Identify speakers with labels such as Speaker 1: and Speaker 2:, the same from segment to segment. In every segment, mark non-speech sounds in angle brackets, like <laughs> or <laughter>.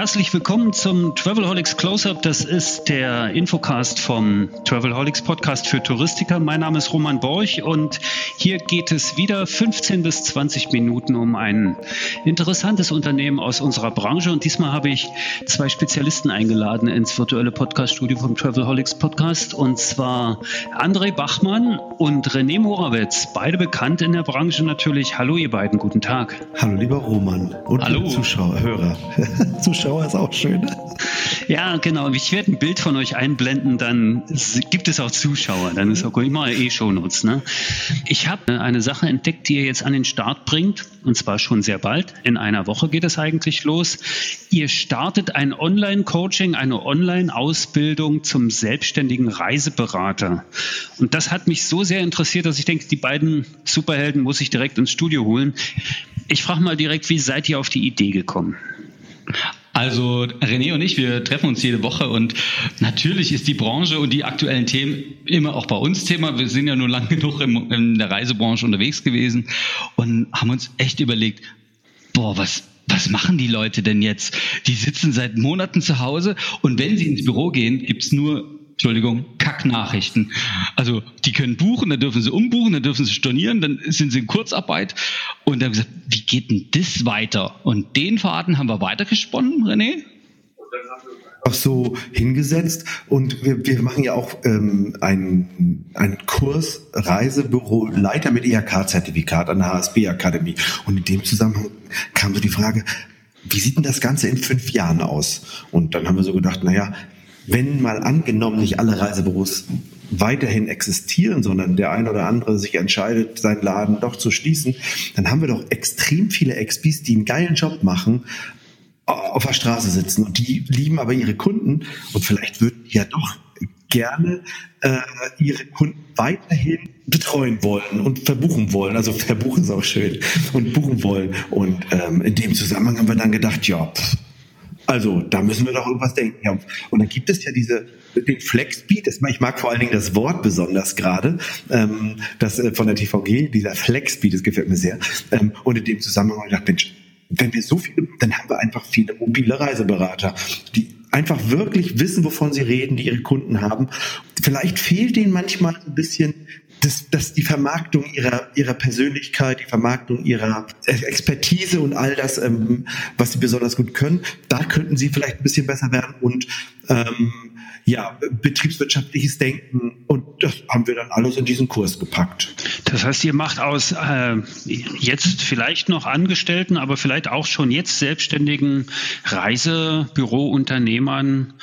Speaker 1: Herzlich willkommen zum Travelholics Close-Up. Das ist der Infocast vom Travelholics Podcast für Touristiker. Mein Name ist Roman Borch und hier geht es wieder 15 bis 20 Minuten um ein interessantes Unternehmen aus unserer Branche. Und diesmal habe ich zwei Spezialisten eingeladen ins virtuelle Podcaststudio vom Travelholics Podcast. Und zwar André Bachmann und René Morawetz, beide bekannt in der Branche natürlich. Hallo ihr beiden, guten Tag.
Speaker 2: Hallo lieber Roman und
Speaker 1: Hallo.
Speaker 2: Zuschauer, Hörer. <laughs> Zuschauer ist auch schön.
Speaker 1: Ja, genau. Ich werde ein Bild von euch einblenden, dann gibt es auch Zuschauer. Dann ist auch mache eh Shownotes. Ne? Ich habe eine Sache entdeckt, die ihr jetzt an den Start bringt. Und zwar schon sehr bald. In einer Woche geht es eigentlich los. Ihr startet ein Online-Coaching, eine Online-Ausbildung zum selbstständigen Reiseberater. Und das hat mich so sehr interessiert, dass ich denke, die beiden Superhelden muss ich direkt ins Studio holen. Ich frage mal direkt, wie seid ihr auf die Idee gekommen?
Speaker 3: Also René und ich, wir treffen uns jede Woche und natürlich ist die Branche und die aktuellen Themen immer auch bei uns Thema. Wir sind ja nur lang genug im, in der Reisebranche unterwegs gewesen und haben uns echt überlegt, boah, was, was machen die Leute denn jetzt? Die sitzen seit Monaten zu Hause und wenn sie ins Büro gehen, gibt's nur Entschuldigung, Kacknachrichten. Also die können buchen, dann dürfen sie umbuchen, dann dürfen sie stornieren, dann sind sie in Kurzarbeit. Und dann haben wir gesagt, wie geht denn das weiter? Und den Faden haben wir weitergesponnen, René?
Speaker 2: Auch so hingesetzt und wir, wir machen ja auch ähm, einen, einen Kurs Reisebüroleiter mit IHK-Zertifikat an der HSB Akademie. Und in dem Zusammenhang kam so die Frage, wie sieht denn das Ganze in fünf Jahren aus? Und dann haben wir so gedacht, naja, wenn mal angenommen nicht alle Reisebüros weiterhin existieren, sondern der ein oder andere sich entscheidet, seinen Laden doch zu schließen, dann haben wir doch extrem viele XPs, die einen geilen Job machen, auf der Straße sitzen und die lieben aber ihre Kunden und vielleicht würden die ja doch gerne äh, ihre Kunden weiterhin betreuen wollen und verbuchen wollen. Also verbuchen ist auch schön und buchen wollen. Und ähm, in dem Zusammenhang haben wir dann gedacht, ja, pff, also da müssen wir doch irgendwas denken. Und dann gibt es ja diese den Flexbeat. Das, ich mag vor allen Dingen das Wort besonders gerade, ähm, das äh, von der TVG, dieser Flexbeat, das gefällt mir sehr. Ähm, und in dem Zusammenhang habe ich gedacht, Mensch, wenn wir so viele, dann haben wir einfach viele mobile Reiseberater, die einfach wirklich wissen, wovon sie reden, die ihre Kunden haben. Vielleicht fehlt denen manchmal ein bisschen dass, dass die Vermarktung ihrer, ihrer Persönlichkeit, die Vermarktung ihrer Expertise und all das, ähm, was sie besonders gut können, da könnten sie vielleicht ein bisschen besser werden und ähm, ja, betriebswirtschaftliches Denken und das haben wir dann alles in diesen Kurs gepackt.
Speaker 1: Das heißt, ihr macht aus äh, jetzt vielleicht noch Angestellten, aber vielleicht auch schon jetzt selbstständigen Reisebürounternehmern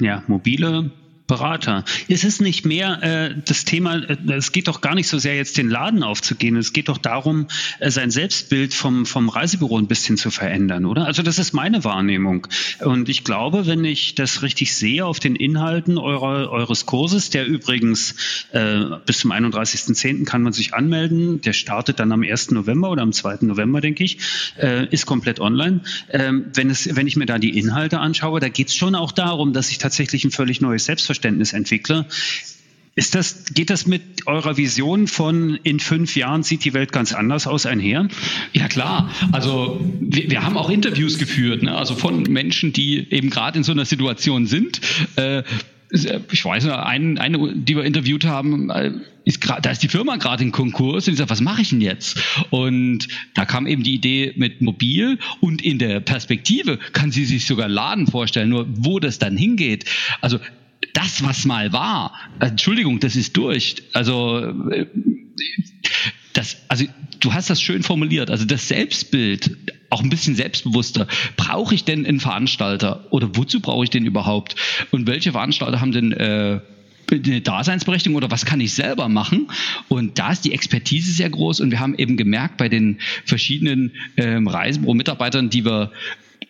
Speaker 1: ja, mobile Berater. Es ist nicht mehr äh, das Thema, äh, es geht doch gar nicht so sehr jetzt den Laden aufzugehen, es geht doch darum, äh, sein Selbstbild vom, vom Reisebüro ein bisschen zu verändern, oder? Also das ist meine Wahrnehmung. Und ich glaube, wenn ich das richtig sehe auf den Inhalten eurer, eures Kurses, der übrigens äh, bis zum 31.10. kann man sich anmelden, der startet dann am 1. November oder am 2. November, denke ich, äh, ist komplett online. Ähm, wenn, es, wenn ich mir da die Inhalte anschaue, da geht es schon auch darum, dass ich tatsächlich ein völlig neues Selbstverständnis Selbstverständnis entwickle. Ist das, geht das mit eurer Vision von in fünf Jahren sieht die Welt ganz anders aus einher?
Speaker 3: Ja klar. Also wir, wir haben auch Interviews geführt, ne? also von Menschen, die eben gerade in so einer Situation sind. Äh, ich weiß noch, einen, eine, die wir interviewt haben, äh, ist grad, da ist die Firma gerade in Konkurs und ich sage, was mache ich denn jetzt? Und da kam eben die Idee mit Mobil und in der Perspektive kann sie sich sogar Laden vorstellen, nur wo das dann hingeht. Also das, was mal war, Entschuldigung, das ist durch. Also, äh, das, also du hast das schön formuliert. Also das Selbstbild, auch ein bisschen selbstbewusster. Brauche ich denn einen Veranstalter oder wozu brauche ich den überhaupt? Und welche Veranstalter haben denn äh, eine Daseinsberechtigung oder was kann ich selber machen? Und da ist die Expertise sehr groß und wir haben eben gemerkt bei den verschiedenen ähm, Reisebüro-Mitarbeitern, die wir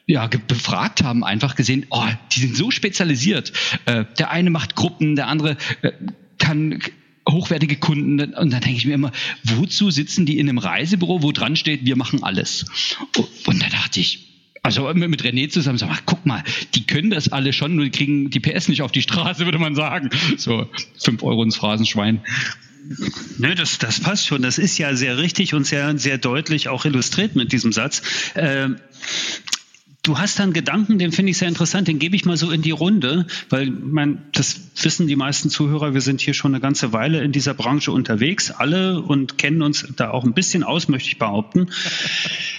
Speaker 3: ja, befragt haben, einfach gesehen, oh, die sind so spezialisiert. Äh, der eine macht Gruppen, der andere äh, kann hochwertige Kunden. Und dann denke ich mir immer, wozu sitzen die in einem Reisebüro, wo dran steht, wir machen alles? Und da dachte ich, also mit René zusammen, sag mal, guck mal, die können das alle schon, nur die kriegen die PS nicht auf die Straße, würde man sagen. So, fünf Euro ins Phrasenschwein.
Speaker 1: Nö, das, das passt schon. Das ist ja sehr richtig und sehr, sehr deutlich auch illustriert mit diesem Satz. Ähm, Du hast dann Gedanken, den finde ich sehr interessant, den gebe ich mal so in die Runde, weil man, das wissen die meisten Zuhörer, wir sind hier schon eine ganze Weile in dieser Branche unterwegs, alle und kennen uns da auch ein bisschen aus, möchte ich behaupten.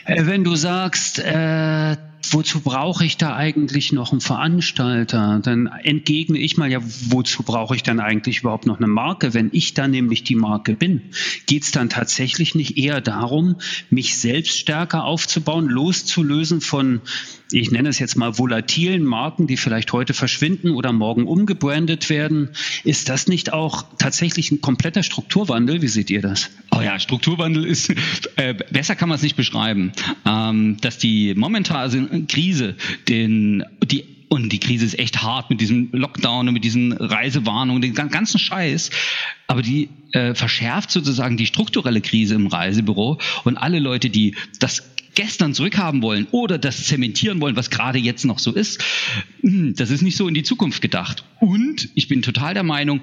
Speaker 1: Äh, wenn du sagst, äh, wozu brauche ich da eigentlich noch einen Veranstalter? Dann entgegne ich mal, ja, wozu brauche ich dann eigentlich überhaupt noch eine Marke? Wenn ich dann nämlich die Marke bin, geht es dann tatsächlich nicht eher darum, mich selbst stärker aufzubauen, loszulösen von ich nenne es jetzt mal volatilen Marken, die vielleicht heute verschwinden oder morgen umgebrandet werden. Ist das nicht auch tatsächlich ein kompletter Strukturwandel? Wie seht ihr das?
Speaker 3: Oh ja, Strukturwandel ist, äh, besser kann man es nicht beschreiben. Ähm, dass die momentane Krise den, die und die Krise ist echt hart mit diesem Lockdown und mit diesen Reisewarnungen, den ganzen Scheiß. Aber die äh, verschärft sozusagen die strukturelle Krise im Reisebüro und alle Leute, die das gestern zurückhaben wollen oder das zementieren wollen, was gerade jetzt noch so ist, hm, das ist nicht so in die Zukunft gedacht. Und ich bin total der Meinung,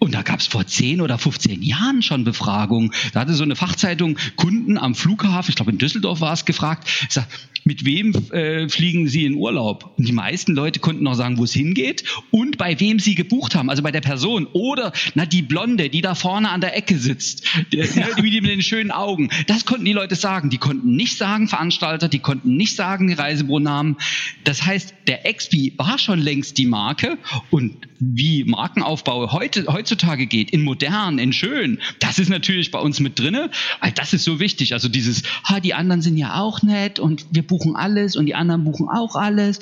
Speaker 3: und da gab es vor 10 oder 15 Jahren schon Befragungen. Da hatte so eine Fachzeitung Kunden am Flughafen, ich glaube in Düsseldorf war es gefragt, sagt, mit wem äh, fliegen Sie in Urlaub? Und die meisten Leute konnten noch sagen, wo es hingeht und bei wem sie gebucht haben, also bei der Person. Oder, na, die Blonde, die da vorne an der Ecke sitzt, die, die, die mit den schönen Augen. Das konnten die Leute sagen. Die konnten nicht sagen Veranstalter, die konnten nicht sagen Reisebüronamen. Das heißt, der XP war schon längst die Marke und wie Markenaufbau heute, heutzutage geht, in modern, in schön, das ist natürlich bei uns mit drinne. Das ist so wichtig. Also dieses, ha, die anderen sind ja auch nett und wir buchen alles und die anderen buchen auch alles.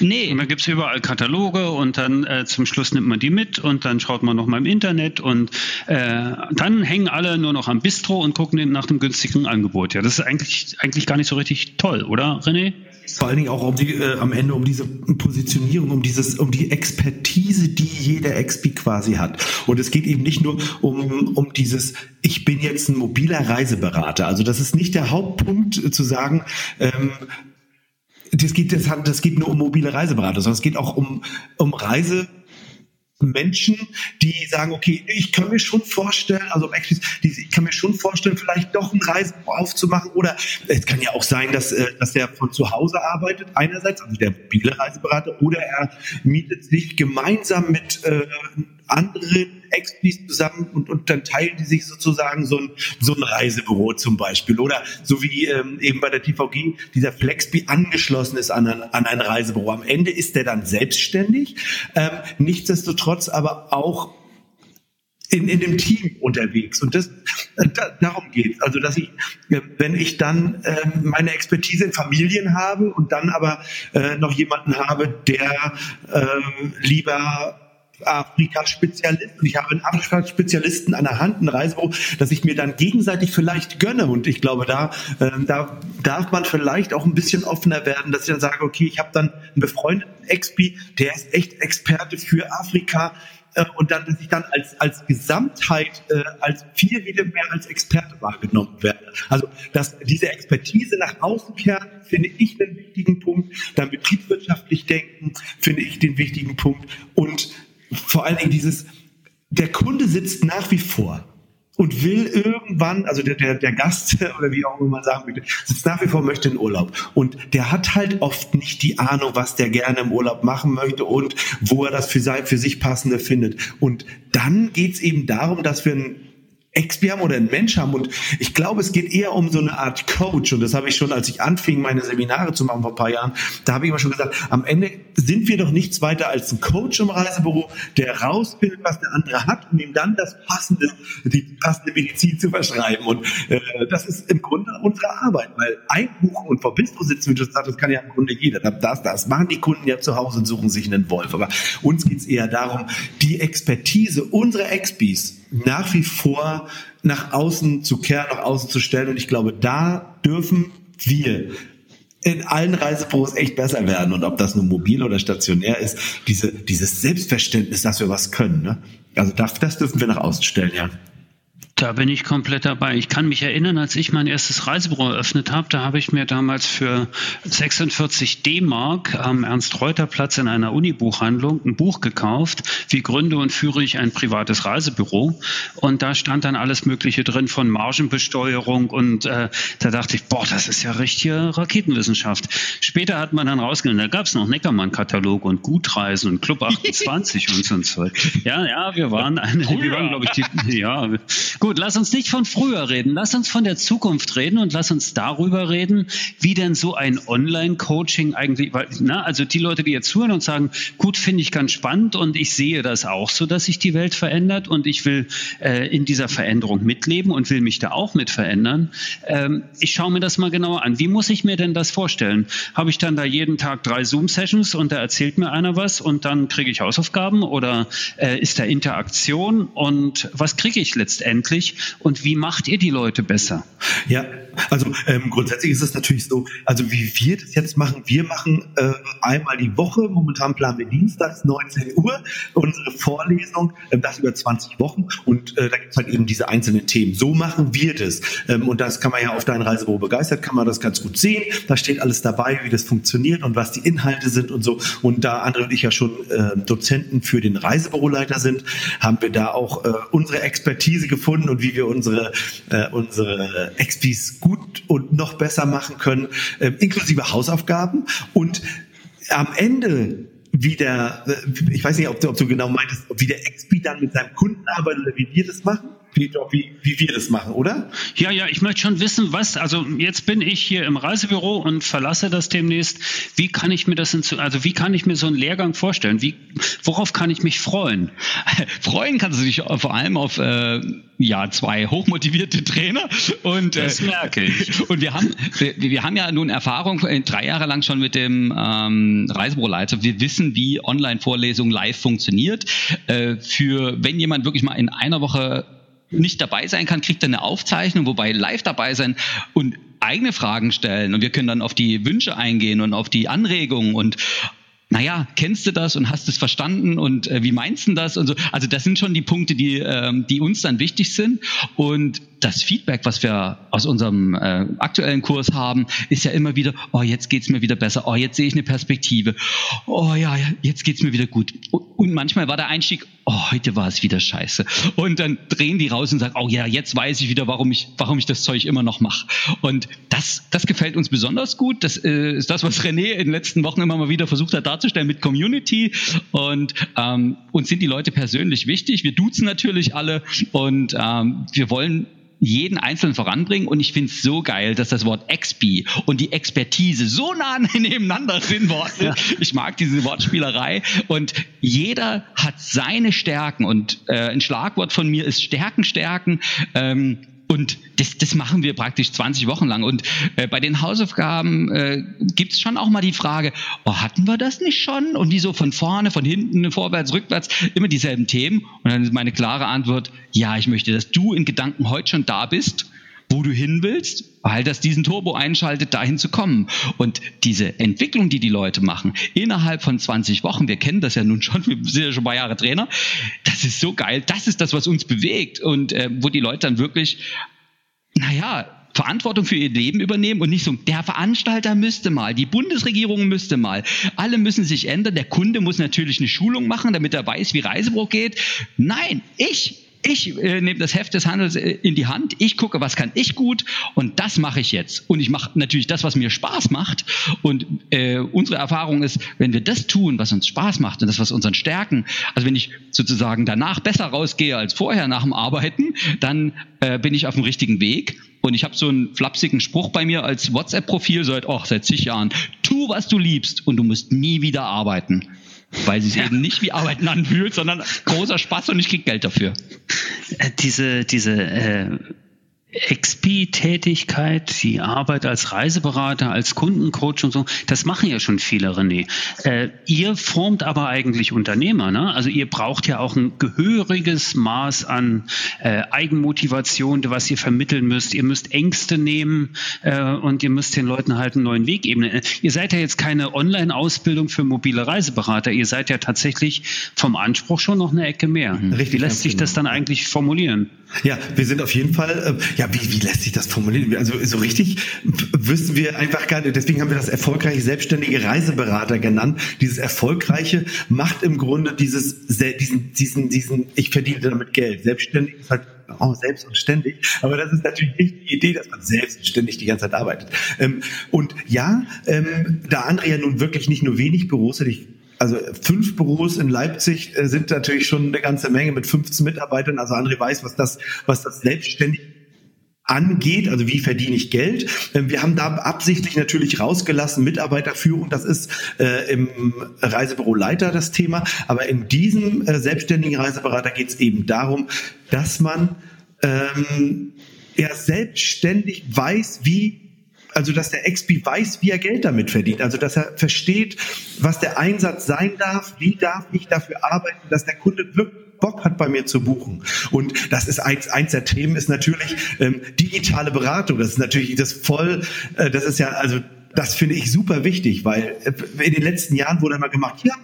Speaker 1: Nee. Und dann gibt es überall Kataloge und dann äh, zum Schluss nimmt man die mit und dann schaut man noch mal im Internet und äh, dann hängen alle nur noch am Bistro und gucken nach dem günstigen Angebot. Ja, das ist eigentlich, eigentlich gar nicht so richtig toll, oder René?
Speaker 2: Vor allen Dingen auch um die, äh, am Ende um diese Positionierung, um dieses, um die Expertise, die jeder XP quasi hat. Und es geht eben nicht nur um, um dieses, ich bin jetzt ein mobiler Reiseberater. Also das ist nicht der Hauptpunkt äh, zu sagen, ähm, das geht, das, das geht nur um mobile Reiseberater, sondern es geht auch um, um Reise, Menschen, die sagen, okay, ich kann mir schon vorstellen, also ich kann mir schon vorstellen, vielleicht doch ein Reisebüro aufzumachen oder es kann ja auch sein, dass, äh, dass der von zu Hause arbeitet, einerseits, also der mobile Reiseberater, oder er mietet sich gemeinsam mit äh, anderen Expis zusammen und, und dann teilen die sich sozusagen so ein, so ein Reisebüro zum Beispiel. Oder so wie ähm, eben bei der TVG dieser Flexby angeschlossen ist an ein, an ein Reisebüro. Am Ende ist der dann selbstständig, ähm, nichtsdestotrotz aber auch in, in dem Team unterwegs. Und das, da, darum geht Also, dass ich, äh, wenn ich dann äh, meine Expertise in Familien habe und dann aber äh, noch jemanden habe, der äh, lieber Afrika-Spezialist und ich habe einen Afrika-Spezialisten an der Hand, ein Reisebüro, dass ich mir dann gegenseitig vielleicht gönne. Und ich glaube, da, äh, da darf man vielleicht auch ein bisschen offener werden, dass ich dann sage, okay, ich habe dann einen befreundeten Expi, der ist echt Experte für Afrika äh, und dann, dass ich dann als, als Gesamtheit, äh, als viel wieder mehr als Experte wahrgenommen werde. Also, dass diese Expertise nach außen kehrt, finde ich den wichtigen Punkt. Dann betriebswirtschaftlich denken, finde ich den wichtigen Punkt. Und vor allen Dingen dieses, der Kunde sitzt nach wie vor und will irgendwann, also der, der, der Gast <laughs> oder wie auch immer man sagen möchte, sitzt nach wie vor, möchte in Urlaub. Und der hat halt oft nicht die Ahnung, was der gerne im Urlaub machen möchte und wo er das für, sein, für sich passende findet. Und dann geht's eben darum, dass wir ein XP haben oder ein Mensch haben. Und ich glaube, es geht eher um so eine Art Coach. Und das habe ich schon, als ich anfing, meine Seminare zu machen vor ein paar Jahren, da habe ich immer schon gesagt, am Ende sind wir doch nichts weiter als ein Coach im Reisebüro, der rausfindet, was der andere hat und ihm dann das passende, die passende Medizin zu verschreiben. Und äh, das ist im Grunde unsere Arbeit, weil einbuchen und vor Bistro sitzen, wie du sagst, das kann ja im Grunde jeder. Das, das machen die Kunden ja zu Hause und suchen sich einen Wolf. Aber uns geht es eher darum, die Expertise unserer Expis nach wie vor nach außen zu kehren, nach außen zu stellen. Und ich glaube, da dürfen wir in allen Reisebüros echt besser werden. Und ob das nun mobil oder stationär ist, diese, dieses Selbstverständnis, dass wir was können. Ne? Also das, das dürfen wir nach außen stellen, ja.
Speaker 1: Da bin ich komplett dabei. Ich kann mich erinnern, als ich mein erstes Reisebüro eröffnet habe, da habe ich mir damals für 46 D-Mark am Ernst-Reuter-Platz in einer Unibuchhandlung ein Buch gekauft, wie gründe und führe ich ein privates Reisebüro. Und da stand dann alles Mögliche drin von Margenbesteuerung und äh, da dachte ich, boah, das ist ja richtige Raketenwissenschaft. Später hat man dann rausgenommen, da gab es noch Neckermann-Katalog und Gutreisen und Club <laughs> 28 und so ein Zeug. Ja, ja, wir waren eine, wir waren, glaube ich, die, ja, Gut, lass uns nicht von früher reden, lass uns von der Zukunft reden und lass uns darüber reden, wie denn so ein Online-Coaching eigentlich, weil, na, also die Leute, die jetzt zuhören und sagen, gut, finde ich ganz spannend und ich sehe das auch so, dass sich die Welt verändert und ich will äh, in dieser Veränderung mitleben und will mich da auch mit verändern. Ähm, ich schaue mir das mal genauer an. Wie muss ich mir denn das vorstellen? Habe ich dann da jeden Tag drei Zoom-Sessions und da erzählt mir einer was und dann kriege ich Hausaufgaben oder äh, ist da Interaktion und was kriege ich letztendlich? Wirklich und wie macht ihr die Leute besser?
Speaker 2: Ja, also ähm, grundsätzlich ist es natürlich so, also wie wir das jetzt machen, wir machen äh, einmal die Woche, momentan planen wir dienstags 19 Uhr unsere Vorlesung, ähm, das über 20 Wochen und äh, da gibt es halt eben diese einzelnen Themen. So machen wir das ähm, und das kann man ja auf dein Reisebüro begeistert, kann man das ganz gut sehen. Da steht alles dabei, wie das funktioniert und was die Inhalte sind und so. Und da André und ich ja schon äh, Dozenten für den Reisebüroleiter sind, haben wir da auch äh, unsere Expertise gefunden und wie wir unsere, äh, unsere XPs gut und noch besser machen können, äh, inklusive Hausaufgaben. Und am Ende wie der, äh, ich weiß nicht, ob du, ob du genau meintest, wie der XP dann mit seinem Kunden arbeitet oder wie wir das machen wie, wie, wie wir das machen, oder?
Speaker 1: Ja, ja, ich möchte schon wissen, was, also jetzt bin ich hier im Reisebüro und verlasse das demnächst. Wie kann ich mir das, in, also wie kann ich mir so einen Lehrgang vorstellen? Wie, worauf kann ich mich freuen? <laughs>
Speaker 3: freuen kannst du dich vor allem auf, äh, ja, zwei hochmotivierte Trainer und,
Speaker 1: äh, das merke ich. <laughs>
Speaker 3: Und wir haben, wir, wir haben ja nun Erfahrung äh, drei Jahre lang schon mit dem ähm, Reisebüroleiter. Wir wissen, wie Online-Vorlesung live funktioniert. Äh, für, wenn jemand wirklich mal in einer Woche nicht dabei sein kann, kriegt er eine Aufzeichnung, wobei live dabei sein und eigene Fragen stellen und wir können dann auf die Wünsche eingehen und auf die Anregungen und naja, kennst du das und hast es verstanden und äh, wie meinst du das und so. Also das sind schon die Punkte, die, ähm, die uns dann wichtig sind. Und das Feedback, was wir aus unserem äh, aktuellen Kurs haben, ist ja immer wieder, oh, jetzt geht's mir wieder besser, oh, jetzt sehe ich eine Perspektive, oh ja, jetzt geht's mir wieder gut. Und manchmal war der Einstieg, oh, heute war es wieder scheiße. Und dann drehen die raus und sagen, oh ja, jetzt weiß ich wieder, warum ich, warum ich das Zeug immer noch mache. Und das, das gefällt uns besonders gut. Das äh, ist das, was René in den letzten Wochen immer mal wieder versucht hat darzustellen mit Community. Und ähm, uns sind die Leute persönlich wichtig. Wir duzen natürlich alle und ähm, wir wollen jeden Einzelnen voranbringen und ich finde es so geil, dass das Wort Expi und die Expertise so nah <laughs> nebeneinander sind. Ja. Ich mag diese Wortspielerei und jeder hat seine Stärken und äh, ein Schlagwort von mir ist Stärken, Stärken. Ähm, und das, das machen wir praktisch 20 Wochen lang. Und äh, bei den Hausaufgaben äh, gibt es schon auch mal die Frage, oh, hatten wir das nicht schon? Und wieso von vorne, von hinten, vorwärts, rückwärts, immer dieselben Themen? Und dann ist meine klare Antwort, ja, ich möchte, dass du in Gedanken heute schon da bist wo du hin willst, weil das diesen Turbo einschaltet, dahin zu kommen. Und diese Entwicklung, die die Leute machen, innerhalb von 20 Wochen, wir kennen das ja nun schon, wir sind ja schon ein paar Jahre Trainer, das ist so geil, das ist das, was uns bewegt und äh, wo die Leute dann wirklich, naja, Verantwortung für ihr Leben übernehmen und nicht so, der Veranstalter müsste mal, die Bundesregierung müsste mal, alle müssen sich ändern, der Kunde muss natürlich eine Schulung machen, damit er weiß, wie Reisebruch geht. Nein, ich ich äh, nehme das Heft des Handels äh, in die Hand, ich gucke, was kann ich gut und das mache ich jetzt. Und ich mache natürlich das, was mir Spaß macht. Und äh, unsere Erfahrung ist, wenn wir das tun, was uns Spaß macht und das, was unseren Stärken, also wenn ich sozusagen danach besser rausgehe als vorher nach dem Arbeiten, dann äh, bin ich auf dem richtigen Weg. Und ich habe so einen flapsigen Spruch bei mir als WhatsApp-Profil seit, oh, seit zig Jahren. Tu, was du liebst und du musst nie wieder arbeiten weil sie es ja. eben nicht wie Arbeiten anfühlt, sondern großer Spaß und ich krieg Geld dafür.
Speaker 1: Äh, diese, diese äh XP-Tätigkeit, die Arbeit als Reiseberater, als Kundencoach und so, das machen ja schon viele, René. Äh, ihr formt aber eigentlich Unternehmer, ne? Also ihr braucht ja auch ein gehöriges Maß an äh, Eigenmotivation, was ihr vermitteln müsst. Ihr müsst Ängste nehmen äh, und ihr müsst den Leuten halt einen neuen Weg ebnen. Äh, ihr seid ja jetzt keine Online-Ausbildung für mobile Reiseberater. Ihr seid ja tatsächlich vom Anspruch schon noch eine Ecke mehr. Richtig, Wie lässt sich genau. das dann eigentlich formulieren?
Speaker 2: Ja, wir sind auf jeden Fall, äh, ja, wie, wie lässt sich das formulieren? Also so richtig wüssten wir einfach gar nicht, deswegen haben wir das erfolgreiche selbstständige Reiseberater genannt. Dieses erfolgreiche macht im Grunde dieses, diesen, diesen, diesen, ich verdiene damit Geld. Selbstständig ist halt auch selbst und ständig. Aber das ist natürlich nicht die Idee, dass man selbst und ständig die ganze Zeit arbeitet. Ähm, und ja, ähm, da Andrea ja nun wirklich nicht nur wenig Büros hat, ich also fünf Büros in Leipzig äh, sind natürlich schon eine ganze Menge mit 15 Mitarbeitern. Also André weiß, was das, was das selbstständig angeht, also wie verdiene ich Geld. Ähm, wir haben da absichtlich natürlich rausgelassen, Mitarbeiterführung, das ist äh, im Reisebüro Leiter das Thema, aber in diesem äh, selbstständigen Reiseberater geht es eben darum, dass man ähm, ja selbstständig weiß, wie also dass der XP weiß, wie er Geld damit verdient. Also dass er versteht, was der Einsatz sein darf, wie darf ich dafür arbeiten, dass der Kunde wirklich Bock hat, bei mir zu buchen. Und das ist eins, eins der Themen ist natürlich ähm, digitale Beratung. Das ist natürlich das voll, äh, das ist ja also das finde ich super wichtig, weil äh, in den letzten Jahren wurde immer gemacht, ja,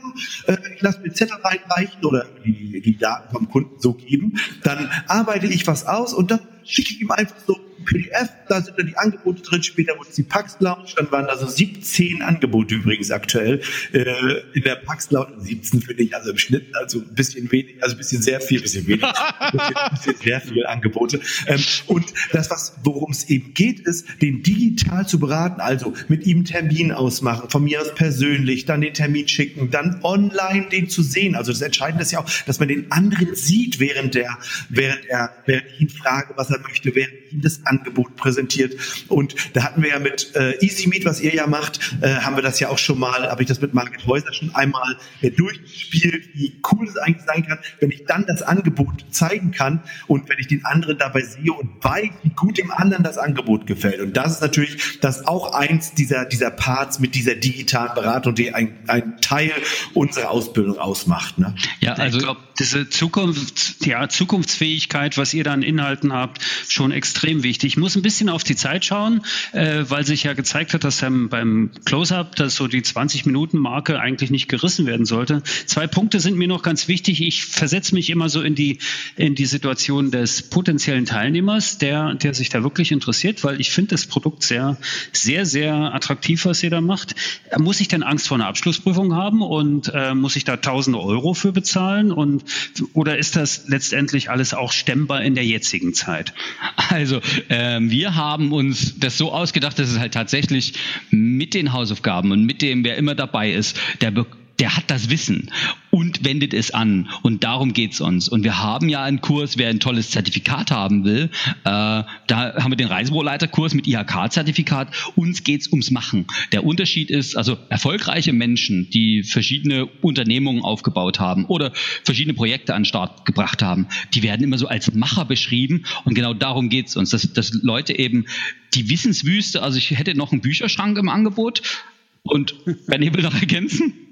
Speaker 2: äh, ich lasse mir Zettel reinreichen oder die, die Daten vom Kunden so geben, dann arbeite ich was aus und dann schicke ich ihm einfach so PDF, da sind dann die Angebote drin, später wurde es die Pax Lounge, dann waren da so 17 Angebote übrigens aktuell äh, in der Pax Lounge, 17 finde ich also im Schnitt, also ein bisschen wenig, also ein bisschen sehr viel, ein bisschen wenig, <laughs> ein bisschen, ein bisschen sehr viele Angebote. Ähm, und das, was worum es eben geht, ist, den digital zu beraten, also mit ihm einen Termin ausmachen, von mir aus persönlich, dann den Termin schicken, dann online den zu sehen. Also das Entscheidende ist ja auch, dass man den anderen sieht, während der, während er, während ich ihn frage, was er möchte, während ich ihm das Angebot präsentiert. Und da hatten wir ja mit äh, Easy Meet, was ihr ja macht, äh, haben wir das ja auch schon mal, habe ich das mit Margit Häuser schon einmal äh, durchgespielt, wie cool es eigentlich sein kann, wenn ich dann das Angebot zeigen kann und wenn ich den anderen dabei sehe und weiß, wie gut dem anderen das Angebot gefällt. Und das ist natürlich das auch eins dieser, dieser Parts mit dieser digitalen Beratung, die ein, ein Teil unserer Ausbildung ausmacht. Ne?
Speaker 1: Ja, also ich glaube, diese Zukunft, ja, Zukunftsfähigkeit, was ihr da an Inhalten habt, schon extrem wichtig. Ich muss ein bisschen auf die Zeit schauen, äh, weil sich ja gezeigt hat, dass beim, beim Close-Up, dass so die 20-Minuten-Marke eigentlich nicht gerissen werden sollte. Zwei Punkte sind mir noch ganz wichtig. Ich versetze mich immer so in die, in die Situation des potenziellen Teilnehmers, der, der sich da wirklich interessiert, weil ich finde das Produkt sehr, sehr, sehr attraktiv, was ihr da macht. Muss ich denn Angst vor einer Abschlussprüfung haben und äh, muss ich da tausende Euro für bezahlen und oder ist das letztendlich alles auch stemmbar in der jetzigen Zeit?
Speaker 3: Also ähm, wir haben uns das so ausgedacht, dass es halt tatsächlich mit den Hausaufgaben und mit dem, wer immer dabei ist, der der hat das Wissen und wendet es an. Und darum geht's uns. Und wir haben ja einen Kurs, wer ein tolles Zertifikat haben will, äh, da haben wir den Reisebüroleiterkurs mit IHK-Zertifikat. Uns geht's ums Machen. Der Unterschied ist, also erfolgreiche Menschen, die verschiedene Unternehmungen aufgebaut haben oder verschiedene Projekte an den Start gebracht haben, die werden immer so als Macher beschrieben. Und genau darum geht's uns, dass, dass Leute eben die Wissenswüste, also ich hätte noch einen Bücherschrank im Angebot. Und wenn ihr will noch ergänzen?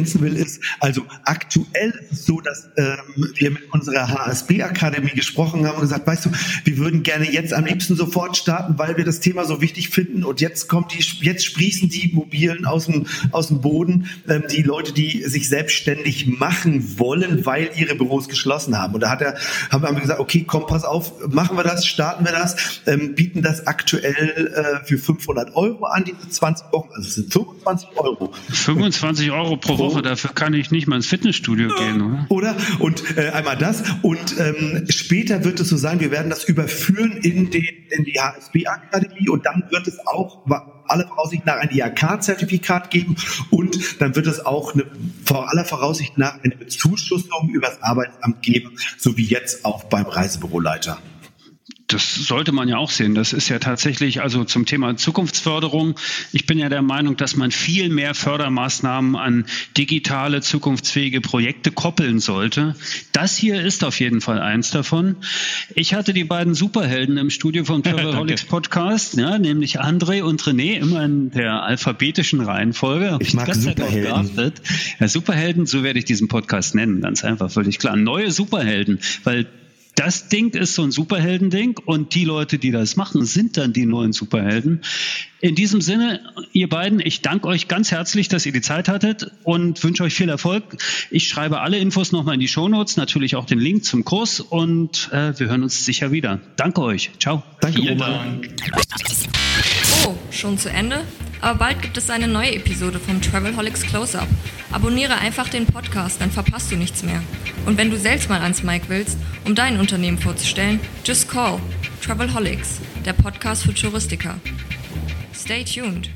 Speaker 2: ergänzen will, ist, also aktuell ist es so, dass ähm, wir mit unserer HSB-Akademie gesprochen haben und gesagt, weißt du, wir würden gerne jetzt am liebsten sofort starten, weil wir das Thema so wichtig finden und jetzt kommt die, jetzt sprießen die Mobilen aus dem, aus dem Boden, ähm, die Leute, die sich selbstständig machen wollen, weil ihre Büros geschlossen haben. Und da hat er, haben wir gesagt, okay, komm, pass auf, machen wir das, starten wir das, ähm, bieten das aktuell äh, für 500 Euro an, diese 20 Wochen, also es sind 25 Euro.
Speaker 1: 25 Euro pro Woche Woche, dafür kann ich nicht mal ins Fitnessstudio gehen, oder?
Speaker 2: Oder? Und äh, einmal das. Und ähm, später wird es so sein, wir werden das überführen in, den, in die HSB-Akademie und dann wird es auch aller Voraussicht nach ein IHK-Zertifikat geben und dann wird es auch eine, vor aller Voraussicht nach eine Bezuschussung über das Arbeitsamt geben, so wie jetzt auch beim Reisebüroleiter.
Speaker 1: Das sollte man ja auch sehen. Das ist ja tatsächlich, also zum Thema Zukunftsförderung. Ich bin ja der Meinung, dass man viel mehr Fördermaßnahmen an digitale, zukunftsfähige Projekte koppeln sollte. Das hier ist auf jeden Fall eins davon. Ich hatte die beiden Superhelden im Studio vom <laughs> Travelholics Podcast, ja, nämlich André und René, immer in der alphabetischen Reihenfolge.
Speaker 2: Ich mag Superhelden.
Speaker 1: Ja, Superhelden, so werde ich diesen Podcast nennen, ganz einfach, völlig klar. Neue Superhelden, weil das Ding ist so ein Superhelden-Ding und die Leute, die das machen, sind dann die neuen Superhelden. In diesem Sinne, ihr beiden, ich danke euch ganz herzlich, dass ihr die Zeit hattet und wünsche euch viel Erfolg. Ich schreibe alle Infos nochmal in die Shownotes, natürlich auch den Link zum Kurs und äh, wir hören uns sicher wieder. Danke euch. Ciao.
Speaker 2: Danke, Vielen Dank.
Speaker 4: Oh, schon zu Ende? Aber bald gibt es eine neue Episode vom Travelholics Close-Up. Abonniere einfach den Podcast, dann verpasst du nichts mehr. Und wenn du selbst mal ans Mic willst, um dein Unternehmen vorzustellen, just call Travelholics, der Podcast für Touristiker. Stay tuned.